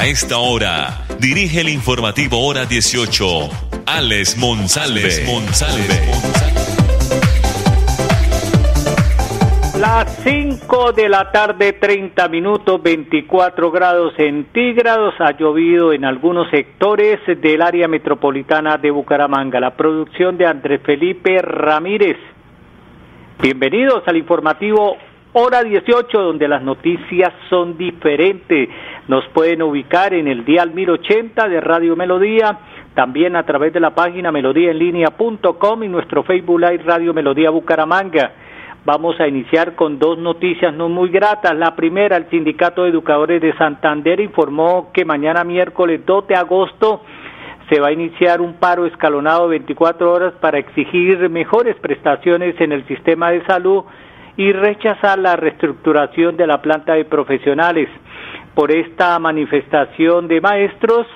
A esta hora, dirige el informativo Hora 18, Alex Monsalve. Las 5 de la tarde, 30 minutos, 24 grados centígrados. Ha llovido en algunos sectores del área metropolitana de Bucaramanga. La producción de Andrés Felipe Ramírez. Bienvenidos al informativo Hora 18, donde las noticias son diferentes. Nos pueden ubicar en el dial 1080 de Radio Melodía, también a través de la página melodíaenlínea.com y nuestro Facebook Live Radio Melodía Bucaramanga. Vamos a iniciar con dos noticias no muy gratas. La primera, el Sindicato de Educadores de Santander informó que mañana miércoles 2 de agosto se va a iniciar un paro escalonado de 24 horas para exigir mejores prestaciones en el sistema de salud y rechazar la reestructuración de la planta de profesionales. Por esta manifestación de maestros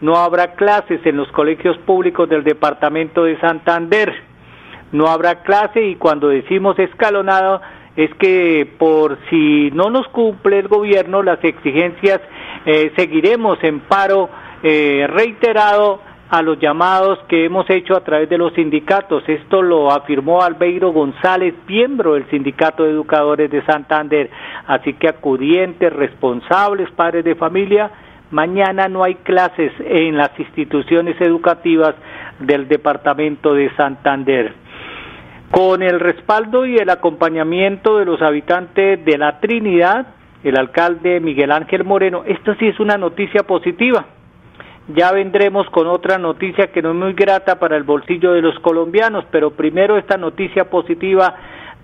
no habrá clases en los colegios públicos del departamento de Santander. No habrá clase y cuando decimos escalonado es que por si no nos cumple el gobierno las exigencias, eh, seguiremos en paro eh, reiterado a los llamados que hemos hecho a través de los sindicatos. Esto lo afirmó Albeiro González, miembro del Sindicato de Educadores de Santander. Así que acudientes, responsables, padres de familia, mañana no hay clases en las instituciones educativas del Departamento de Santander. Con el respaldo y el acompañamiento de los habitantes de la Trinidad, el alcalde Miguel Ángel Moreno, esto sí es una noticia positiva ya vendremos con otra noticia que no es muy grata para el bolsillo de los colombianos, pero primero esta noticia positiva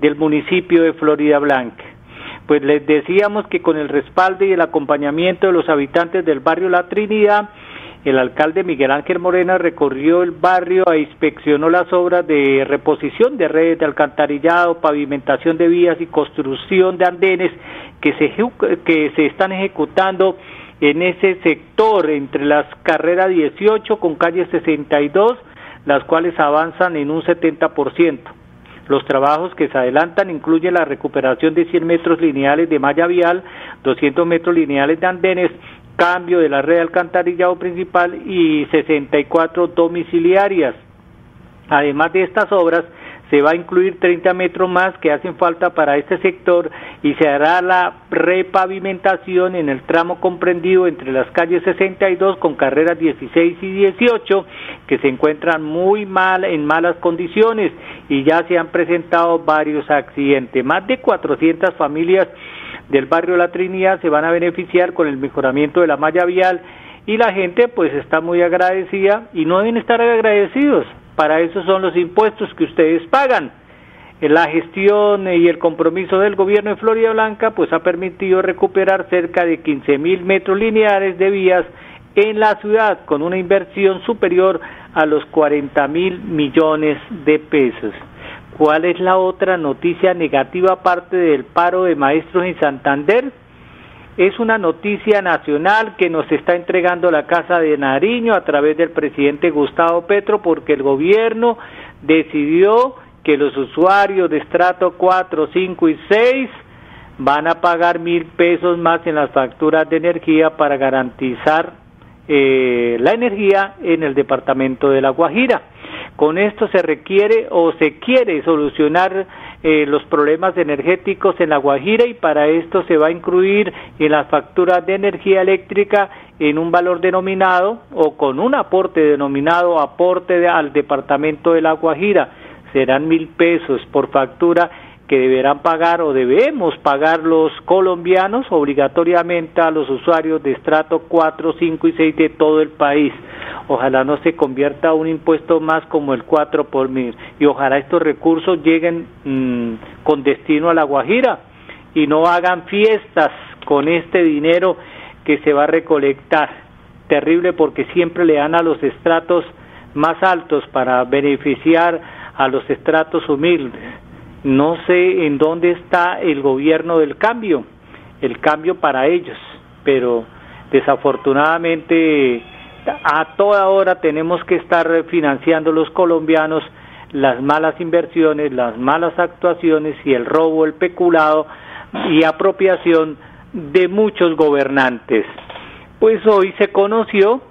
del municipio de Florida Blanca. Pues les decíamos que con el respaldo y el acompañamiento de los habitantes del barrio La Trinidad, el alcalde Miguel Ángel Morena recorrió el barrio e inspeccionó las obras de reposición de redes de alcantarillado, pavimentación de vías y construcción de andenes que se, que se están ejecutando en ese sector entre las carreras 18 con calle 62, las cuales avanzan en un 70%. Los trabajos que se adelantan incluyen la recuperación de 100 metros lineales de malla vial, 200 metros lineales de andenes, cambio de la red de alcantarillado principal y 64 domiciliarias. Además de estas obras, se va a incluir 30 metros más que hacen falta para este sector y se hará la repavimentación en el tramo comprendido entre las calles 62 con carreras 16 y 18 que se encuentran muy mal en malas condiciones y ya se han presentado varios accidentes. Más de 400 familias del barrio La Trinidad se van a beneficiar con el mejoramiento de la malla vial y la gente pues está muy agradecida y no deben estar agradecidos para eso son los impuestos que ustedes pagan. La gestión y el compromiso del gobierno de Florida Blanca pues ha permitido recuperar cerca de 15 mil metros lineales de vías en la ciudad con una inversión superior a los 40 mil millones de pesos. ¿Cuál es la otra noticia negativa aparte del paro de maestros en Santander? Es una noticia nacional que nos está entregando la Casa de Nariño a través del presidente Gustavo Petro porque el gobierno decidió que los usuarios de estrato 4, 5 y 6 van a pagar mil pesos más en las facturas de energía para garantizar eh, la energía en el departamento de La Guajira. Con esto se requiere o se quiere solucionar eh, los problemas energéticos en La Guajira y para esto se va a incluir en las facturas de energía eléctrica en un valor denominado o con un aporte denominado aporte al departamento de La Guajira. Serán mil pesos por factura que deberán pagar o debemos pagar los colombianos obligatoriamente a los usuarios de estrato 4, 5 y 6 de todo el país. Ojalá no se convierta un impuesto más como el 4 por mil y ojalá estos recursos lleguen mm, con destino a la Guajira y no hagan fiestas con este dinero que se va a recolectar. Terrible porque siempre le dan a los estratos más altos para beneficiar a los estratos humildes. No sé en dónde está el gobierno del cambio, el cambio para ellos, pero desafortunadamente a toda hora tenemos que estar financiando los colombianos las malas inversiones, las malas actuaciones y el robo, el peculado y apropiación de muchos gobernantes. Pues hoy se conoció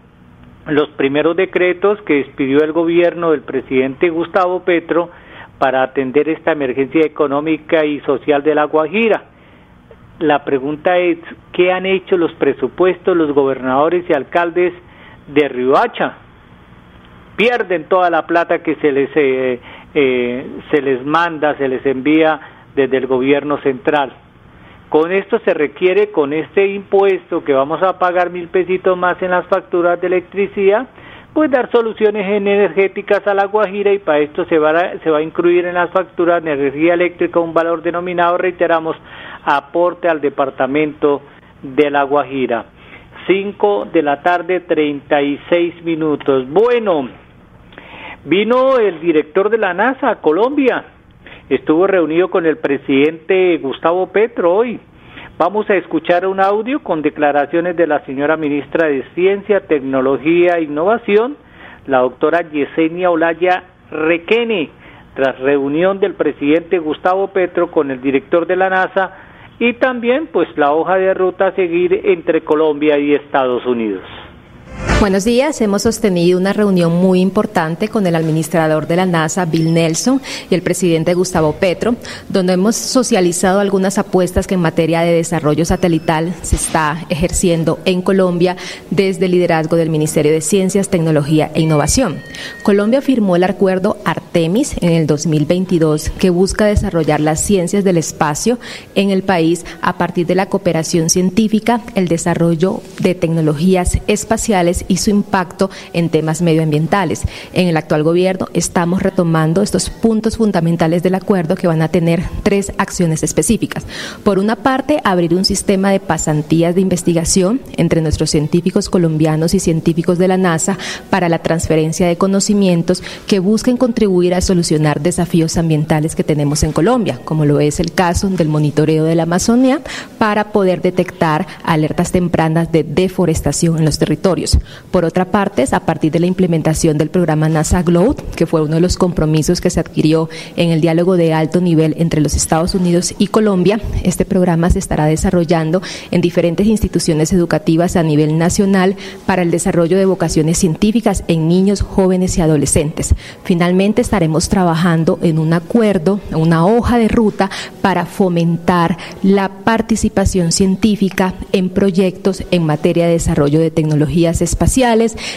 los primeros decretos que expidió el gobierno del presidente Gustavo Petro para atender esta emergencia económica y social de la Guajira. La pregunta es, ¿qué han hecho los presupuestos, los gobernadores y alcaldes de Riohacha? Pierden toda la plata que se les, eh, eh, se les manda, se les envía desde el gobierno central. Con esto se requiere, con este impuesto que vamos a pagar mil pesitos más en las facturas de electricidad, pues dar soluciones energéticas a la Guajira y para esto se va a, se va a incluir en las facturas de energía eléctrica un valor denominado, reiteramos, aporte al departamento de la Guajira. 5 de la tarde, 36 minutos. Bueno, vino el director de la NASA a Colombia estuvo reunido con el presidente Gustavo Petro hoy. Vamos a escuchar un audio con declaraciones de la señora ministra de Ciencia, Tecnología e Innovación, la doctora Yesenia Olaya Requene, tras reunión del presidente Gustavo Petro con el director de la NASA y también pues la hoja de ruta a seguir entre Colombia y Estados Unidos. Buenos días. Hemos sostenido una reunión muy importante con el administrador de la NASA, Bill Nelson, y el presidente Gustavo Petro, donde hemos socializado algunas apuestas que en materia de desarrollo satelital se está ejerciendo en Colombia desde el liderazgo del Ministerio de Ciencias, Tecnología e Innovación. Colombia firmó el acuerdo Artemis en el 2022 que busca desarrollar las ciencias del espacio en el país a partir de la cooperación científica, el desarrollo de tecnologías espaciales y su impacto en temas medioambientales. En el actual gobierno estamos retomando estos puntos fundamentales del acuerdo que van a tener tres acciones específicas. Por una parte, abrir un sistema de pasantías de investigación entre nuestros científicos colombianos y científicos de la NASA para la transferencia de conocimientos que busquen contribuir a solucionar desafíos ambientales que tenemos en Colombia, como lo es el caso del monitoreo de la Amazonía para poder detectar alertas tempranas de deforestación en los territorios. Por otra parte, a partir de la implementación del programa NASA Globe, que fue uno de los compromisos que se adquirió en el diálogo de alto nivel entre los Estados Unidos y Colombia, este programa se estará desarrollando en diferentes instituciones educativas a nivel nacional para el desarrollo de vocaciones científicas en niños, jóvenes y adolescentes. Finalmente, estaremos trabajando en un acuerdo, una hoja de ruta para fomentar la participación científica en proyectos en materia de desarrollo de tecnologías espaciales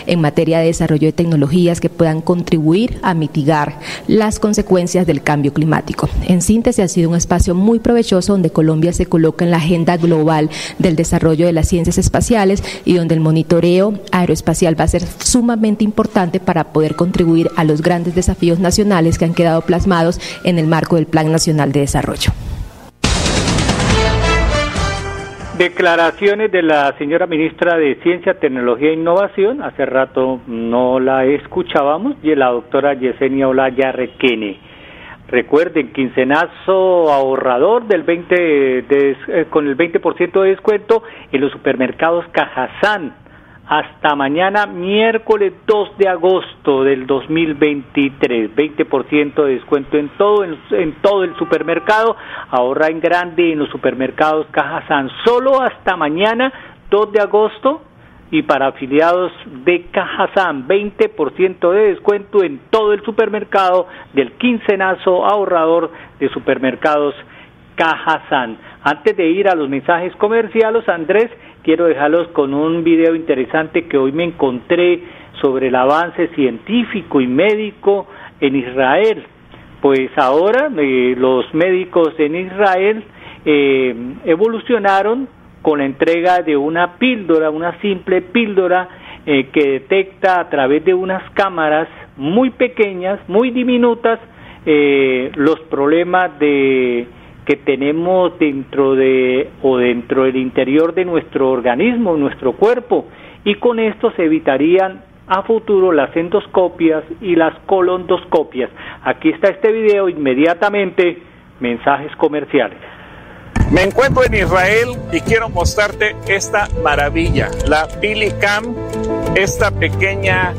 en materia de desarrollo de tecnologías que puedan contribuir a mitigar las consecuencias del cambio climático. En síntesis, ha sido un espacio muy provechoso donde Colombia se coloca en la agenda global del desarrollo de las ciencias espaciales y donde el monitoreo aeroespacial va a ser sumamente importante para poder contribuir a los grandes desafíos nacionales que han quedado plasmados en el marco del Plan Nacional de Desarrollo. Declaraciones de la señora ministra de Ciencia, Tecnología e Innovación, hace rato no la escuchábamos, y la doctora Yesenia Olaya Requene. Recuerden, quincenazo ahorrador del 20 de, eh, con el 20% de descuento en los supermercados Cajazán hasta mañana, miércoles 2 de agosto del 2023. 20% de descuento en todo, en, todo el supermercado. Ahorra en grande en los supermercados Caja San. Solo hasta mañana, 2 de agosto. Y para afiliados de Cajazán, 20% de descuento en todo el supermercado del quincenazo ahorrador de supermercados Cajazán. Antes de ir a los mensajes comerciales, Andrés, quiero dejarlos con un video interesante que hoy me encontré sobre el avance científico y médico en Israel. Pues ahora eh, los médicos en Israel eh, evolucionaron con la entrega de una píldora, una simple píldora eh, que detecta a través de unas cámaras muy pequeñas, muy diminutas, los problemas de que tenemos dentro de o de dentro del interior de nuestro organismo, nuestro cuerpo, y con esto se evitarían a futuro las endoscopias y las colondoscopias. Aquí está este video inmediatamente, mensajes comerciales. Me encuentro en Israel y quiero mostrarte esta maravilla, la Cam, esta pequeña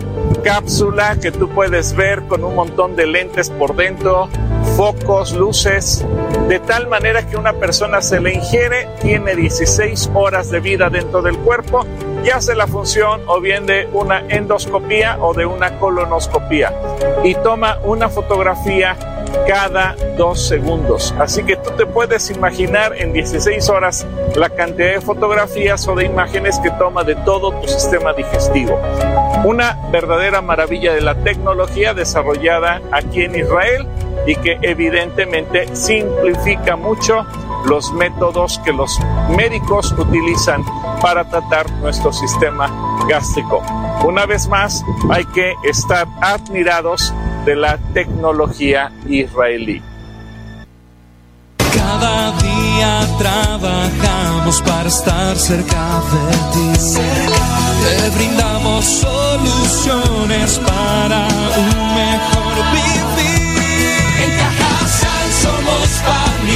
cápsula que tú puedes ver con un montón de lentes por dentro, focos, luces, de tal manera que una persona se le ingiere, tiene 16 horas de vida dentro del cuerpo y hace la función o bien de una endoscopía o de una colonoscopía y toma una fotografía cada dos segundos. Así que tú te puedes imaginar en 16 horas la cantidad de fotografías o de imágenes que toma de todo tu sistema digestivo. Una verdadera maravilla de la tecnología desarrollada aquí en Israel y que evidentemente simplifica mucho los métodos que los médicos utilizan para tratar nuestro sistema gástrico. Una vez más, hay que estar admirados de la tecnología israelí. Cada día trabajamos para estar cerca de ti. Te brindamos soluciones para un mejor vivir.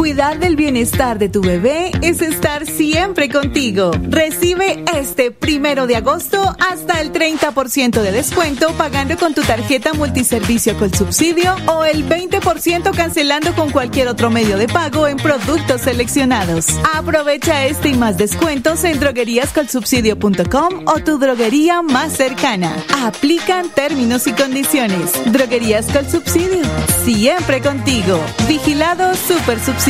Cuidar del bienestar de tu bebé es estar siempre contigo. Recibe este primero de agosto hasta el 30% de descuento pagando con tu tarjeta multiservicio con subsidio o el 20% cancelando con cualquier otro medio de pago en productos seleccionados. Aprovecha este y más descuentos en drogueríascolsubsidio.com o tu droguería más cercana. Aplican términos y condiciones. Droguerías con subsidio. Siempre contigo. Vigilado Super Subsidio.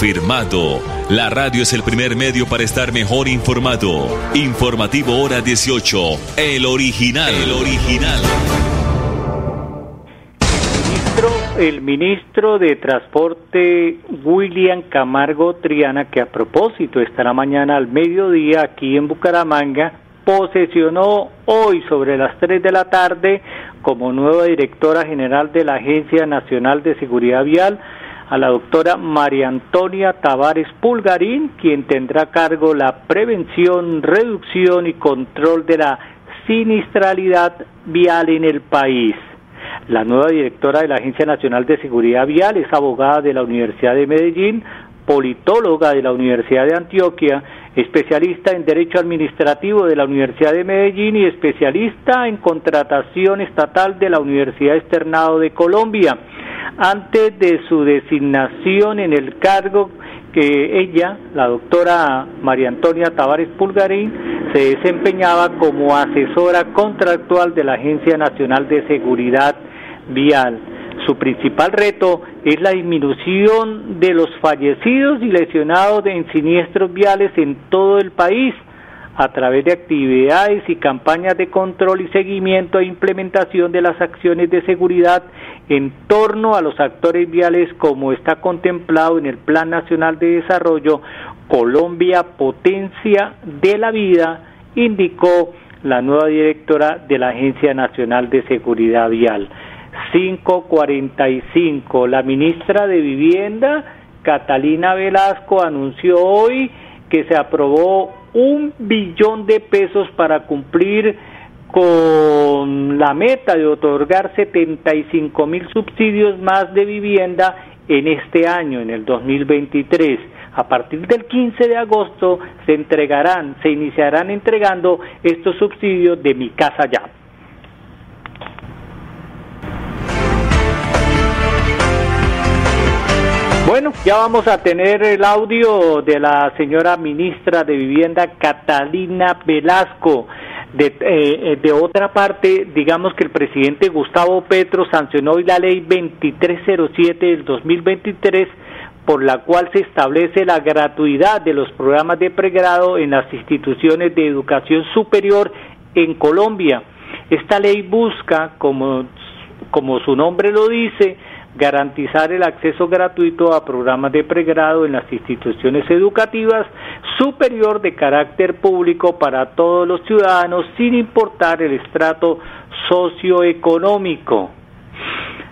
Confirmado. La radio es el primer medio para estar mejor informado. Informativo Hora 18. El original. El original. el ministro de Transporte William Camargo Triana, que a propósito estará mañana al mediodía aquí en Bucaramanga, posesionó hoy sobre las 3 de la tarde como nueva directora general de la Agencia Nacional de Seguridad Vial a la doctora María Antonia Tavares Pulgarín, quien tendrá a cargo la prevención, reducción y control de la sinistralidad vial en el país. La nueva directora de la Agencia Nacional de Seguridad Vial es abogada de la Universidad de Medellín, politóloga de la Universidad de Antioquia, especialista en Derecho Administrativo de la Universidad de Medellín y especialista en contratación estatal de la Universidad Externado de Colombia. Antes de su designación en el cargo que ella, la doctora María Antonia Tavares Pulgarín, se desempeñaba como asesora contractual de la Agencia Nacional de Seguridad vial. Su principal reto es la disminución de los fallecidos y lesionados en siniestros viales en todo el país, a través de actividades y campañas de control y seguimiento e implementación de las acciones de seguridad en torno a los actores viales como está contemplado en el Plan Nacional de Desarrollo Colombia Potencia de la Vida, indicó la nueva directora de la Agencia Nacional de Seguridad Vial. 545. La ministra de Vivienda, Catalina Velasco, anunció hoy que se aprobó un billón de pesos para cumplir con la meta de otorgar 75 mil subsidios más de vivienda en este año, en el 2023. A partir del 15 de agosto se entregarán, se iniciarán entregando estos subsidios de mi casa ya. Bueno, ya vamos a tener el audio de la señora ministra de Vivienda, Catalina Velasco. De, eh, otra parte, digamos que el presidente Gustavo Petro sancionó hoy la ley 2307 del 2023 por la cual se establece la gratuidad de los programas de pregrado en las instituciones de educación superior en Colombia. Esta ley busca, como, como su nombre lo dice, garantizar el acceso gratuito a programas de pregrado en las instituciones educativas superior de carácter público para todos los ciudadanos sin importar el estrato socioeconómico.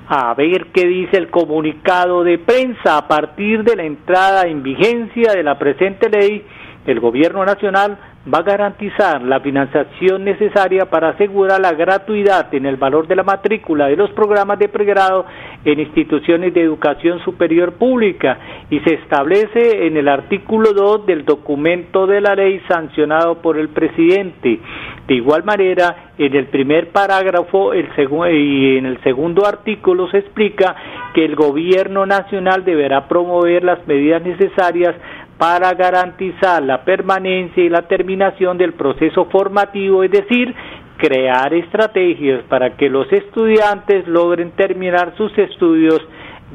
A ver qué dice el comunicado de prensa a partir de la entrada en vigencia de la presente ley. El Gobierno Nacional va a garantizar la financiación necesaria para asegurar la gratuidad en el valor de la matrícula de los programas de pregrado en instituciones de educación superior pública y se establece en el artículo 2 del documento de la ley sancionado por el presidente. De igual manera, en el primer parágrafo el y en el segundo artículo se explica que el gobierno nacional deberá promover las medidas necesarias para garantizar la permanencia y la terminación del proceso formativo, es decir, crear estrategias para que los estudiantes logren terminar sus estudios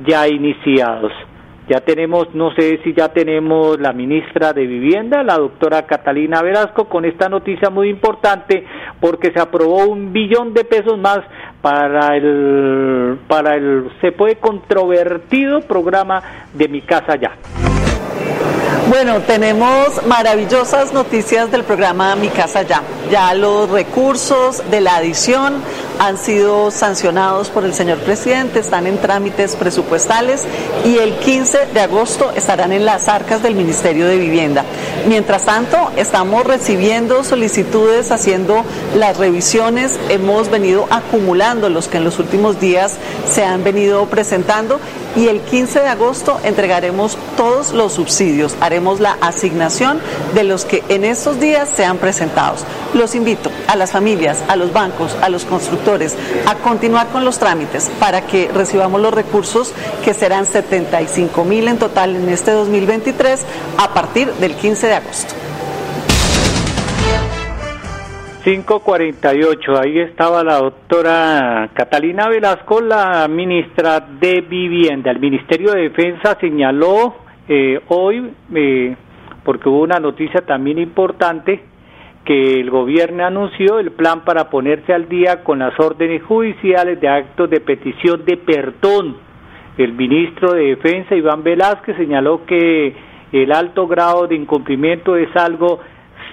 ya iniciados. Ya tenemos, no sé si ya tenemos la ministra de Vivienda, la doctora Catalina Velasco, con esta noticia muy importante porque se aprobó un billón de pesos más para el, para el, se puede controvertido programa de Mi Casa Ya. Bueno, tenemos maravillosas noticias del programa Mi Casa Ya. Ya los recursos de la adición han sido sancionados por el señor presidente, están en trámites presupuestales y el 15 de agosto estarán en las arcas del Ministerio de Vivienda. Mientras tanto, estamos recibiendo solicitudes, haciendo las revisiones, hemos venido acumulando los que en los últimos días se han venido presentando y el 15 de agosto entregaremos todos los subsidios, haremos la asignación de los que en estos días sean presentados. Los invito a las familias, a los bancos, a los constructores a continuar con los trámites para que recibamos los recursos que serán 75 mil en total en este 2023 a partir del 15 de agosto. 548, ahí estaba la doctora Catalina Velasco, la ministra de Vivienda. El Ministerio de Defensa señaló eh, hoy, eh, porque hubo una noticia también importante, que el gobierno anunció el plan para ponerse al día con las órdenes judiciales de actos de petición de perdón. El ministro de Defensa, Iván Velázquez, señaló que el alto grado de incumplimiento es algo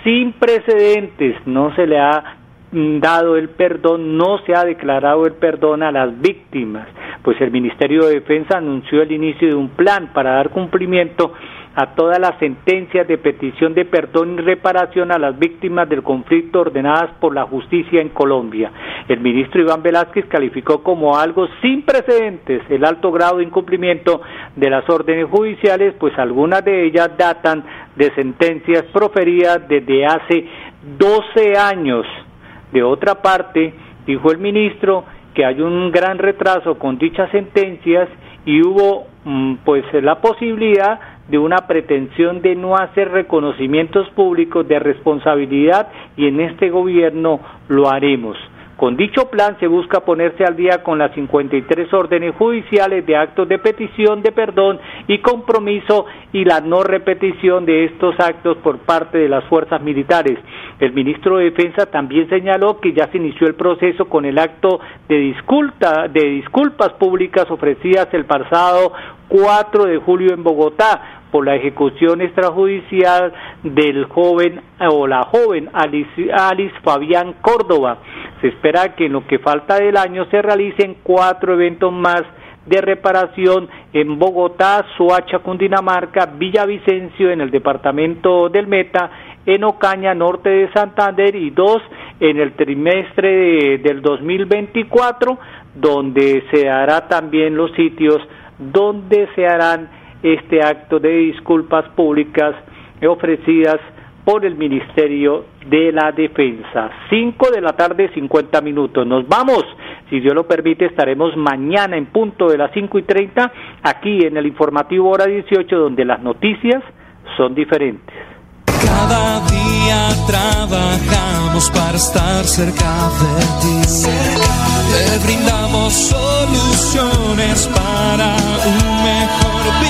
sin precedentes, no se le ha mm, dado el perdón, no se ha declarado el perdón a las víctimas, pues el Ministerio de Defensa anunció el inicio de un plan para dar cumplimiento a todas las sentencias de petición de perdón y reparación a las víctimas del conflicto ordenadas por la justicia en Colombia. El ministro Iván Velázquez calificó como algo sin precedentes el alto grado de incumplimiento de las órdenes judiciales, pues algunas de ellas datan de sentencias proferidas desde hace 12 años. De otra parte, dijo el ministro que hay un gran retraso con dichas sentencias y hubo mm, pues la posibilidad de una pretensión de no hacer reconocimientos públicos de responsabilidad y en este gobierno lo haremos. Con dicho plan se busca ponerse al día con las 53 órdenes judiciales de actos de petición de perdón y compromiso y la no repetición de estos actos por parte de las fuerzas militares. El ministro de Defensa también señaló que ya se inició el proceso con el acto de, disculpa, de disculpas públicas ofrecidas el pasado 4 de julio en Bogotá por la ejecución extrajudicial del joven o la joven Alice, Fabián Córdoba. Se espera que en lo que falta del año se realicen cuatro eventos más de reparación en Bogotá, Soacha, Cundinamarca, Villavicencio en el departamento del Meta, en Ocaña, norte de Santander y dos en el trimestre del 2024, donde se hará también los sitios donde se harán este acto de disculpas públicas ofrecidas por el Ministerio de la Defensa. 5 de la tarde, 50 minutos. Nos vamos. Si Dios lo permite, estaremos mañana en punto de las 5 y 30 aquí en el informativo hora 18, donde las noticias son diferentes. Cada día trabajamos para estar cerca de ti. Te brindamos soluciones para un mejor vivir.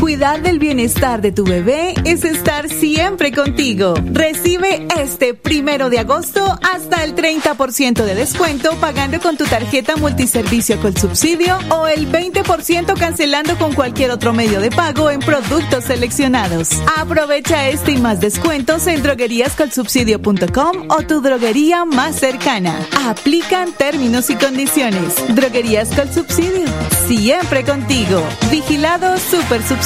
Cuidar del bienestar de tu bebé es estar siempre contigo. Recibe este primero de agosto hasta el 30% de descuento pagando con tu tarjeta multiservicio con subsidio o el 20% cancelando con cualquier otro medio de pago en productos seleccionados. Aprovecha este y más descuentos en drogueríascolsubsidio.com o tu droguería más cercana. Aplican términos y condiciones. Droguerías con subsidio. Siempre contigo. Vigilado Super Subsidio.